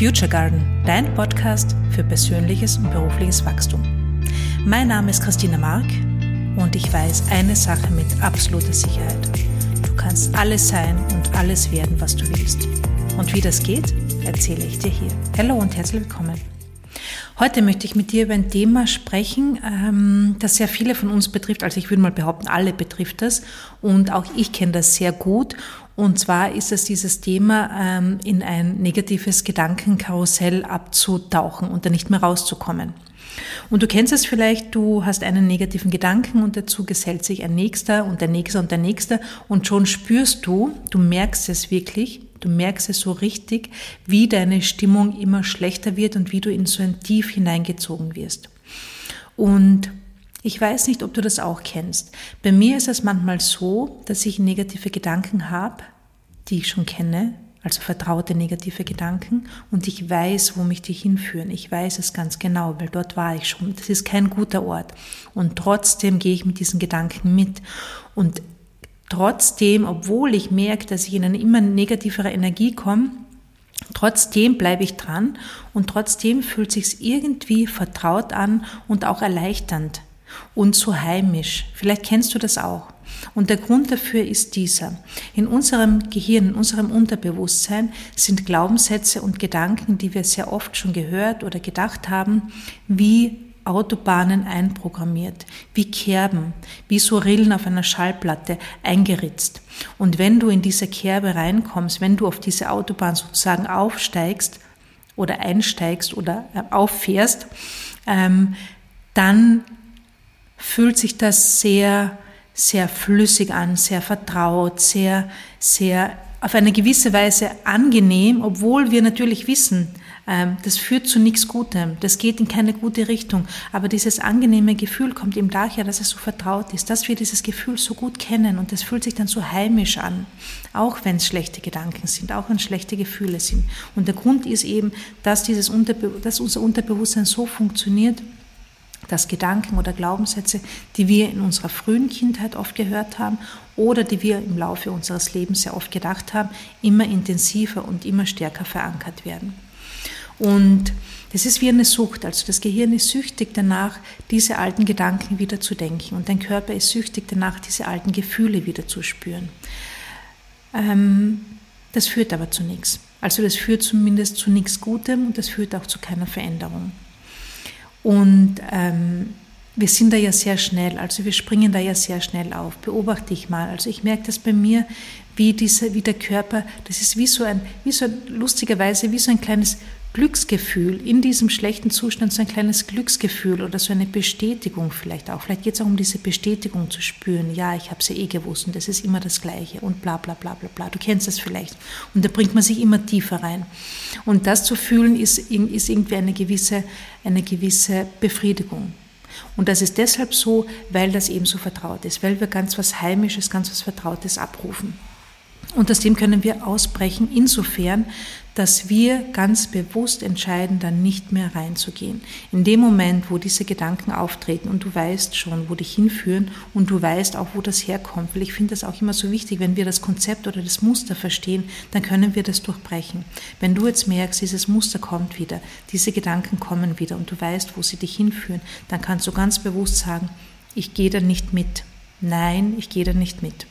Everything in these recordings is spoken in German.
Future Garden, dein Podcast für persönliches und berufliches Wachstum. Mein Name ist Christina Mark und ich weiß eine Sache mit absoluter Sicherheit. Du kannst alles sein und alles werden, was du willst. Und wie das geht, erzähle ich dir hier. Hallo und herzlich willkommen. Heute möchte ich mit dir über ein Thema sprechen, ähm, das sehr viele von uns betrifft. Also ich würde mal behaupten, alle betrifft das. Und auch ich kenne das sehr gut. Und zwar ist es dieses Thema, ähm, in ein negatives Gedankenkarussell abzutauchen und da nicht mehr rauszukommen. Und du kennst es vielleicht, du hast einen negativen Gedanken und dazu gesellt sich ein nächster und der nächste und der nächste und schon spürst du, du merkst es wirklich, Du merkst es so richtig, wie deine Stimmung immer schlechter wird und wie du in so ein Tief hineingezogen wirst. Und ich weiß nicht, ob du das auch kennst. Bei mir ist es manchmal so, dass ich negative Gedanken habe, die ich schon kenne, also vertraute negative Gedanken, und ich weiß, wo mich die hinführen. Ich weiß es ganz genau, weil dort war ich schon. Das ist kein guter Ort. Und trotzdem gehe ich mit diesen Gedanken mit. Und trotzdem, obwohl ich merke, dass ich in eine immer negativere Energie komme, trotzdem bleibe ich dran und trotzdem fühlt sich irgendwie vertraut an und auch erleichternd und so heimisch. Vielleicht kennst du das auch. Und der Grund dafür ist dieser. In unserem Gehirn, in unserem Unterbewusstsein sind Glaubenssätze und Gedanken, die wir sehr oft schon gehört oder gedacht haben, wie Autobahnen einprogrammiert, wie Kerben, wie so Rillen auf einer Schallplatte eingeritzt. Und wenn du in diese Kerbe reinkommst, wenn du auf diese Autobahn sozusagen aufsteigst oder einsteigst oder äh, auffährst, ähm, dann fühlt sich das sehr, sehr flüssig an, sehr vertraut, sehr, sehr auf eine gewisse Weise angenehm, obwohl wir natürlich wissen, das führt zu nichts Gutem, das geht in keine gute Richtung. Aber dieses angenehme Gefühl kommt eben daher, dass es so vertraut ist, dass wir dieses Gefühl so gut kennen und das fühlt sich dann so heimisch an, auch wenn es schlechte Gedanken sind, auch wenn es schlechte Gefühle sind. Und der Grund ist eben, dass, dieses Unterbe dass unser Unterbewusstsein so funktioniert, dass Gedanken oder Glaubenssätze, die wir in unserer frühen Kindheit oft gehört haben oder die wir im Laufe unseres Lebens sehr oft gedacht haben, immer intensiver und immer stärker verankert werden. Und das ist wie eine Sucht. Also das Gehirn ist süchtig danach, diese alten Gedanken wieder zu denken. Und dein Körper ist süchtig danach, diese alten Gefühle wieder zu spüren. Ähm, das führt aber zu nichts. Also das führt zumindest zu nichts Gutem und das führt auch zu keiner Veränderung. Und ähm, wir sind da ja sehr schnell, also wir springen da ja sehr schnell auf. Beobachte ich mal. Also ich merke das bei mir, wie, diese, wie der Körper, das ist wie so ein, wie so lustigerweise, wie so ein kleines Glücksgefühl, in diesem schlechten Zustand so ein kleines Glücksgefühl oder so eine Bestätigung vielleicht auch. Vielleicht geht es auch um diese Bestätigung zu spüren. Ja, ich habe es ja eh gewusst und es ist immer das Gleiche und bla bla bla bla bla. Du kennst das vielleicht. Und da bringt man sich immer tiefer rein. Und das zu fühlen ist, ist irgendwie eine gewisse, eine gewisse Befriedigung. Und das ist deshalb so, weil das eben so vertraut ist, weil wir ganz was Heimisches, ganz was Vertrautes abrufen. Und aus dem können wir ausbrechen, insofern, dass wir ganz bewusst entscheiden, dann nicht mehr reinzugehen. In dem Moment, wo diese Gedanken auftreten und du weißt schon, wo dich hinführen und du weißt auch, wo das herkommt, weil ich finde das auch immer so wichtig, wenn wir das Konzept oder das Muster verstehen, dann können wir das durchbrechen. Wenn du jetzt merkst, dieses Muster kommt wieder, diese Gedanken kommen wieder und du weißt, wo sie dich hinführen, dann kannst du ganz bewusst sagen, ich gehe da nicht mit. Nein, ich gehe da nicht mit.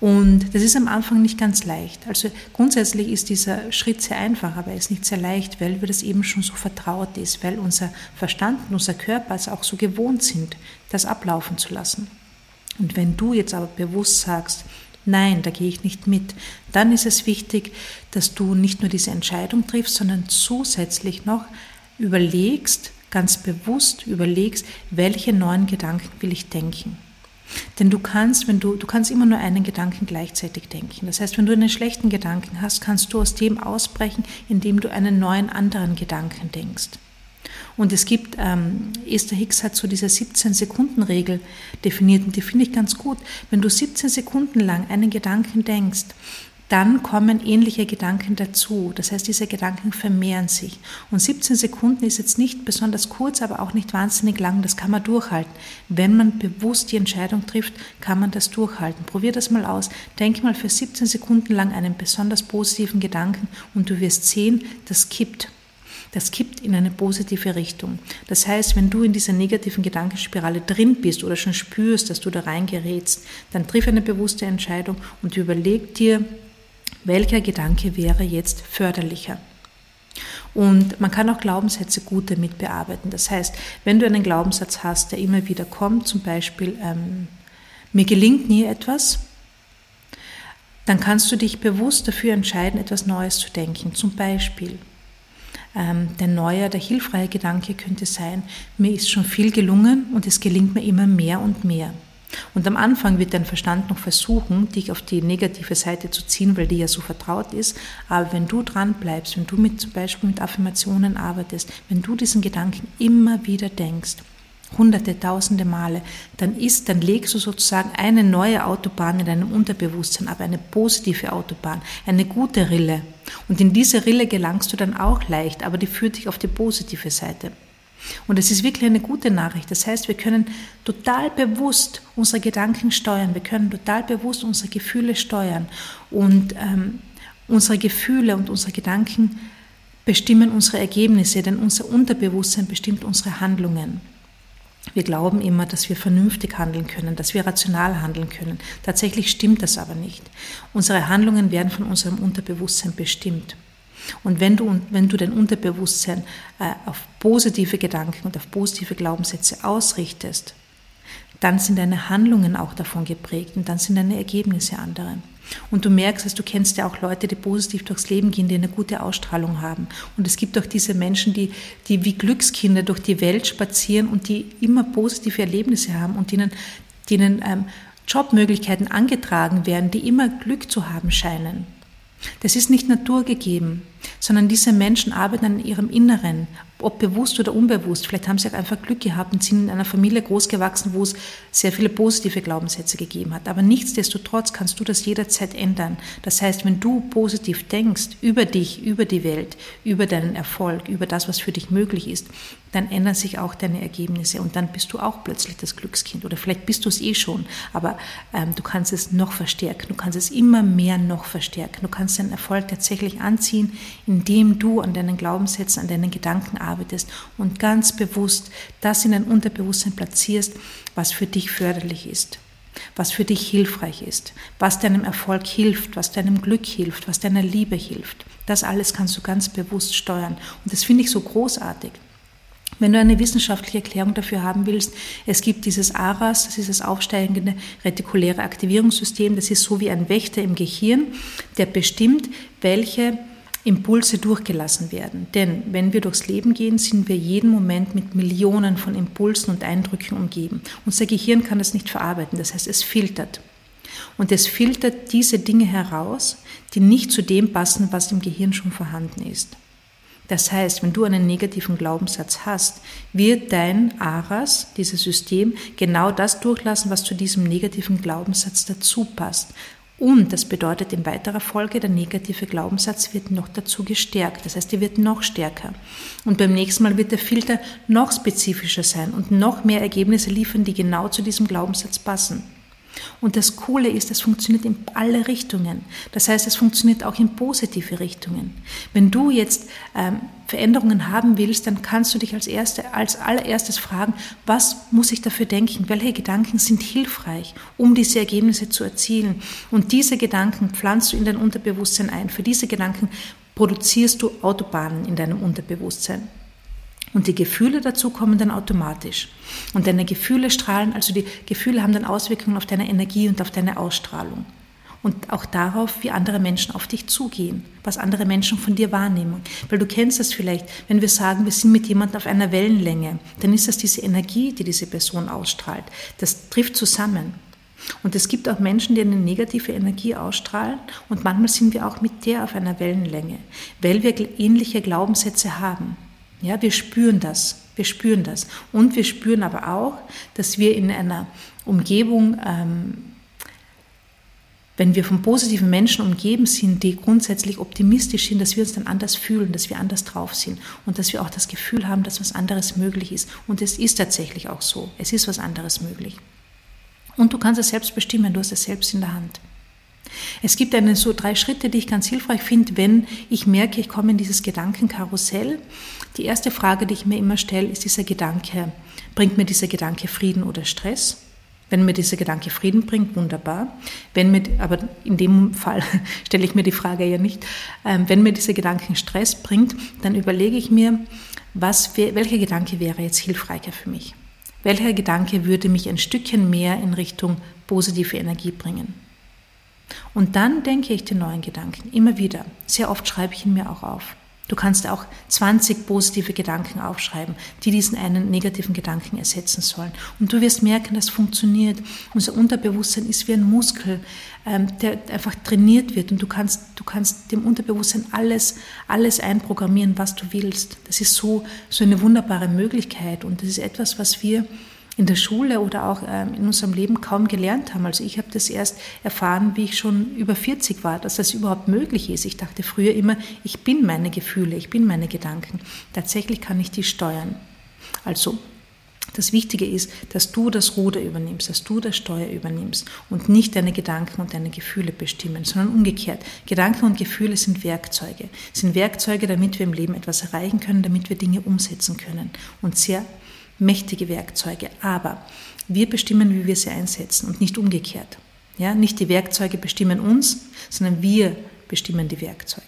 Und das ist am Anfang nicht ganz leicht. Also grundsätzlich ist dieser Schritt sehr einfach, aber er ist nicht sehr leicht, weil wir das eben schon so vertraut ist, weil unser Verstand und unser Körper es auch so gewohnt sind, das ablaufen zu lassen. Und wenn du jetzt aber bewusst sagst, nein, da gehe ich nicht mit, dann ist es wichtig, dass du nicht nur diese Entscheidung triffst, sondern zusätzlich noch überlegst, ganz bewusst überlegst, welche neuen Gedanken will ich denken. Denn du kannst, wenn du, du kannst immer nur einen Gedanken gleichzeitig denken. Das heißt, wenn du einen schlechten Gedanken hast, kannst du aus dem ausbrechen, indem du einen neuen anderen Gedanken denkst. Und es gibt, ähm, Esther Hicks hat so diese 17-Sekunden-Regel definiert und die finde ich ganz gut. Wenn du 17 Sekunden lang einen Gedanken denkst, dann kommen ähnliche Gedanken dazu. Das heißt, diese Gedanken vermehren sich. Und 17 Sekunden ist jetzt nicht besonders kurz, aber auch nicht wahnsinnig lang. Das kann man durchhalten. Wenn man bewusst die Entscheidung trifft, kann man das durchhalten. Probier das mal aus. Denk mal für 17 Sekunden lang einen besonders positiven Gedanken und du wirst sehen, das kippt. Das kippt in eine positive Richtung. Das heißt, wenn du in dieser negativen Gedankenspirale drin bist oder schon spürst, dass du da reingerätst, dann triff eine bewusste Entscheidung und überleg dir, welcher Gedanke wäre jetzt förderlicher. Und man kann auch Glaubenssätze gut damit bearbeiten. Das heißt, wenn du einen Glaubenssatz hast, der immer wieder kommt, zum Beispiel, ähm, mir gelingt nie etwas, dann kannst du dich bewusst dafür entscheiden, etwas Neues zu denken. Zum Beispiel, ähm, der neue, der hilfreiche Gedanke könnte sein, mir ist schon viel gelungen und es gelingt mir immer mehr und mehr. Und am Anfang wird dein Verstand noch versuchen, dich auf die negative Seite zu ziehen, weil die ja so vertraut ist. Aber wenn du dran bleibst, wenn du mit, zum Beispiel mit Affirmationen arbeitest, wenn du diesen Gedanken immer wieder denkst, hunderte, tausende Male, dann ist, dann legst du sozusagen eine neue Autobahn in deinem Unterbewusstsein ab, eine positive Autobahn, eine gute Rille. Und in diese Rille gelangst du dann auch leicht, aber die führt dich auf die positive Seite. Und es ist wirklich eine gute Nachricht. Das heißt, wir können total bewusst unsere Gedanken steuern, wir können total bewusst unsere Gefühle steuern. Und ähm, unsere Gefühle und unsere Gedanken bestimmen unsere Ergebnisse, denn unser Unterbewusstsein bestimmt unsere Handlungen. Wir glauben immer, dass wir vernünftig handeln können, dass wir rational handeln können. Tatsächlich stimmt das aber nicht. Unsere Handlungen werden von unserem Unterbewusstsein bestimmt. Und wenn du, wenn du dein Unterbewusstsein äh, auf positive Gedanken und auf positive Glaubenssätze ausrichtest, dann sind deine Handlungen auch davon geprägt und dann sind deine Ergebnisse andere. Und du merkst dass du kennst ja auch Leute, die positiv durchs Leben gehen, die eine gute Ausstrahlung haben. Und es gibt auch diese Menschen, die, die wie Glückskinder durch die Welt spazieren und die immer positive Erlebnisse haben und denen, denen ähm, Jobmöglichkeiten angetragen werden, die immer Glück zu haben scheinen. Das ist nicht naturgegeben, sondern diese Menschen arbeiten an ihrem Inneren, ob bewusst oder unbewusst. Vielleicht haben sie auch einfach Glück gehabt und sind in einer Familie großgewachsen, wo es sehr viele positive Glaubenssätze gegeben hat. Aber nichtsdestotrotz kannst du das jederzeit ändern. Das heißt, wenn du positiv denkst über dich, über die Welt, über deinen Erfolg, über das, was für dich möglich ist, dann ändern sich auch deine Ergebnisse und dann bist du auch plötzlich das Glückskind. Oder vielleicht bist du es eh schon, aber ähm, du kannst es noch verstärken. Du kannst es immer mehr noch verstärken. Du kannst deinen Erfolg tatsächlich anziehen, indem du an deinen Glaubenssätzen, an deinen Gedanken arbeitest und ganz bewusst das in dein Unterbewusstsein platzierst, was für dich förderlich ist was für dich hilfreich ist, was deinem Erfolg hilft, was deinem Glück hilft, was deiner Liebe hilft. Das alles kannst du ganz bewusst steuern. Und das finde ich so großartig. Wenn du eine wissenschaftliche Erklärung dafür haben willst, es gibt dieses ARAS, das ist das aufsteigende retikuläre Aktivierungssystem, das ist so wie ein Wächter im Gehirn, der bestimmt, welche Impulse durchgelassen werden. Denn wenn wir durchs Leben gehen, sind wir jeden Moment mit Millionen von Impulsen und Eindrücken umgeben. Unser Gehirn kann das nicht verarbeiten, das heißt, es filtert. Und es filtert diese Dinge heraus, die nicht zu dem passen, was im Gehirn schon vorhanden ist. Das heißt, wenn du einen negativen Glaubenssatz hast, wird dein ARAS, dieses System, genau das durchlassen, was zu diesem negativen Glaubenssatz dazu passt. Und das bedeutet in weiterer Folge, der negative Glaubenssatz wird noch dazu gestärkt. Das heißt, er wird noch stärker. Und beim nächsten Mal wird der Filter noch spezifischer sein und noch mehr Ergebnisse liefern, die genau zu diesem Glaubenssatz passen. Und das Coole ist, es funktioniert in alle Richtungen. Das heißt, es funktioniert auch in positive Richtungen. Wenn du jetzt ähm, Veränderungen haben willst, dann kannst du dich als, erste, als allererstes fragen, was muss ich dafür denken? Welche Gedanken sind hilfreich, um diese Ergebnisse zu erzielen? Und diese Gedanken pflanzt du in dein Unterbewusstsein ein. Für diese Gedanken produzierst du Autobahnen in deinem Unterbewusstsein. Und die Gefühle dazu kommen dann automatisch. Und deine Gefühle strahlen, also die Gefühle haben dann Auswirkungen auf deine Energie und auf deine Ausstrahlung. Und auch darauf, wie andere Menschen auf dich zugehen, was andere Menschen von dir wahrnehmen. Weil du kennst das vielleicht, wenn wir sagen, wir sind mit jemandem auf einer Wellenlänge, dann ist das diese Energie, die diese Person ausstrahlt. Das trifft zusammen. Und es gibt auch Menschen, die eine negative Energie ausstrahlen und manchmal sind wir auch mit der auf einer Wellenlänge, weil wir ähnliche Glaubenssätze haben. Ja, wir spüren das. Wir spüren das. Und wir spüren aber auch, dass wir in einer Umgebung ähm, wenn wir von positiven Menschen umgeben sind, die grundsätzlich optimistisch sind, dass wir uns dann anders fühlen, dass wir anders drauf sind und dass wir auch das Gefühl haben, dass was anderes möglich ist. Und es ist tatsächlich auch so. Es ist was anderes möglich. Und du kannst es selbst bestimmen, du hast es selbst in der Hand. Es gibt eine, so drei Schritte, die ich ganz hilfreich finde, wenn ich merke, ich komme in dieses Gedankenkarussell. Die erste Frage, die ich mir immer stelle, ist dieser Gedanke, bringt mir dieser Gedanke Frieden oder Stress? Wenn mir dieser Gedanke Frieden bringt, wunderbar. Wenn mir, aber in dem Fall stelle ich mir die Frage ja nicht. Ähm, wenn mir dieser Gedanke Stress bringt, dann überlege ich mir, was, welcher Gedanke wäre jetzt hilfreicher für mich? Welcher Gedanke würde mich ein Stückchen mehr in Richtung positive Energie bringen? Und dann denke ich den neuen Gedanken immer wieder. Sehr oft schreibe ich ihn mir auch auf. Du kannst auch 20 positive Gedanken aufschreiben, die diesen einen negativen Gedanken ersetzen sollen. Und du wirst merken, das funktioniert. Unser Unterbewusstsein ist wie ein Muskel, ähm, der einfach trainiert wird. Und du kannst, du kannst dem Unterbewusstsein alles, alles einprogrammieren, was du willst. Das ist so, so eine wunderbare Möglichkeit. Und das ist etwas, was wir in der Schule oder auch ähm, in unserem Leben kaum gelernt haben. Also ich habe das erst erfahren, wie ich schon über 40 war, dass das überhaupt möglich ist. Ich dachte früher immer, ich bin meine Gefühle, ich bin meine Gedanken. Tatsächlich kann ich die steuern. Also das Wichtige ist, dass du das Ruder übernimmst, dass du das Steuer übernimmst und nicht deine Gedanken und deine Gefühle bestimmen, sondern umgekehrt. Gedanken und Gefühle sind Werkzeuge, sind Werkzeuge, damit wir im Leben etwas erreichen können, damit wir Dinge umsetzen können und sehr mächtige Werkzeuge, aber wir bestimmen, wie wir sie einsetzen und nicht umgekehrt. Ja, nicht die Werkzeuge bestimmen uns, sondern wir bestimmen die Werkzeuge.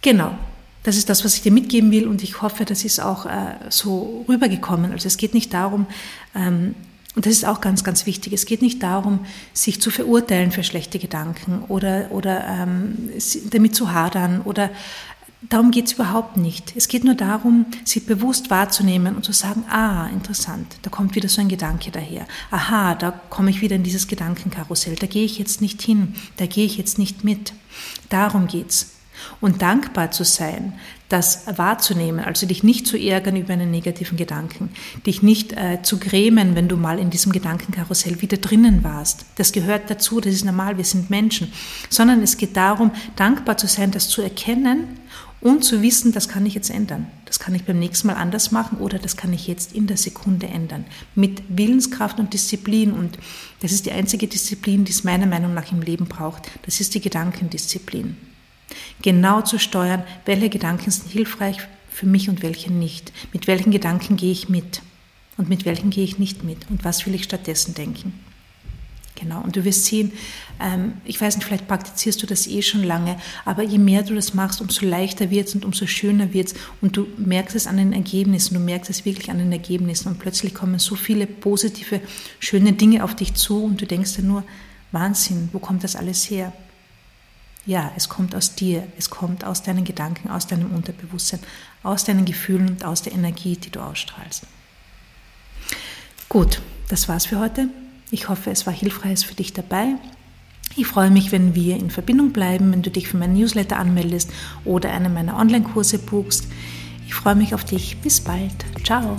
Genau, das ist das, was ich dir mitgeben will und ich hoffe, das ist auch äh, so rübergekommen. Also es geht nicht darum, ähm, und das ist auch ganz, ganz wichtig, es geht nicht darum, sich zu verurteilen für schlechte Gedanken oder, oder ähm, damit zu hadern oder Darum geht es überhaupt nicht. Es geht nur darum, sie bewusst wahrzunehmen und zu sagen, ah, interessant, da kommt wieder so ein Gedanke daher. Aha, da komme ich wieder in dieses Gedankenkarussell, da gehe ich jetzt nicht hin, da gehe ich jetzt nicht mit. Darum geht's. Und dankbar zu sein, das wahrzunehmen, also dich nicht zu ärgern über einen negativen Gedanken, dich nicht äh, zu grämen, wenn du mal in diesem Gedankenkarussell wieder drinnen warst. Das gehört dazu, das ist normal, wir sind Menschen, sondern es geht darum, dankbar zu sein, das zu erkennen und zu wissen, das kann ich jetzt ändern. Das kann ich beim nächsten Mal anders machen oder das kann ich jetzt in der Sekunde ändern. Mit Willenskraft und Disziplin. Und das ist die einzige Disziplin, die es meiner Meinung nach im Leben braucht. Das ist die Gedankendisziplin. Genau zu steuern, welche Gedanken sind hilfreich für mich und welche nicht. Mit welchen Gedanken gehe ich mit und mit welchen gehe ich nicht mit und was will ich stattdessen denken. Genau, und du wirst sehen, ähm, ich weiß nicht, vielleicht praktizierst du das eh schon lange, aber je mehr du das machst, umso leichter wird es und umso schöner wird es und du merkst es an den Ergebnissen, du merkst es wirklich an den Ergebnissen und plötzlich kommen so viele positive, schöne Dinge auf dich zu und du denkst dir nur, Wahnsinn, wo kommt das alles her? Ja, es kommt aus dir, es kommt aus deinen Gedanken, aus deinem Unterbewusstsein, aus deinen Gefühlen und aus der Energie, die du ausstrahlst. Gut, das war's für heute. Ich hoffe, es war hilfreich für dich dabei. Ich freue mich, wenn wir in Verbindung bleiben, wenn du dich für meinen Newsletter anmeldest oder einen meiner Online-Kurse buchst. Ich freue mich auf dich. Bis bald. Ciao.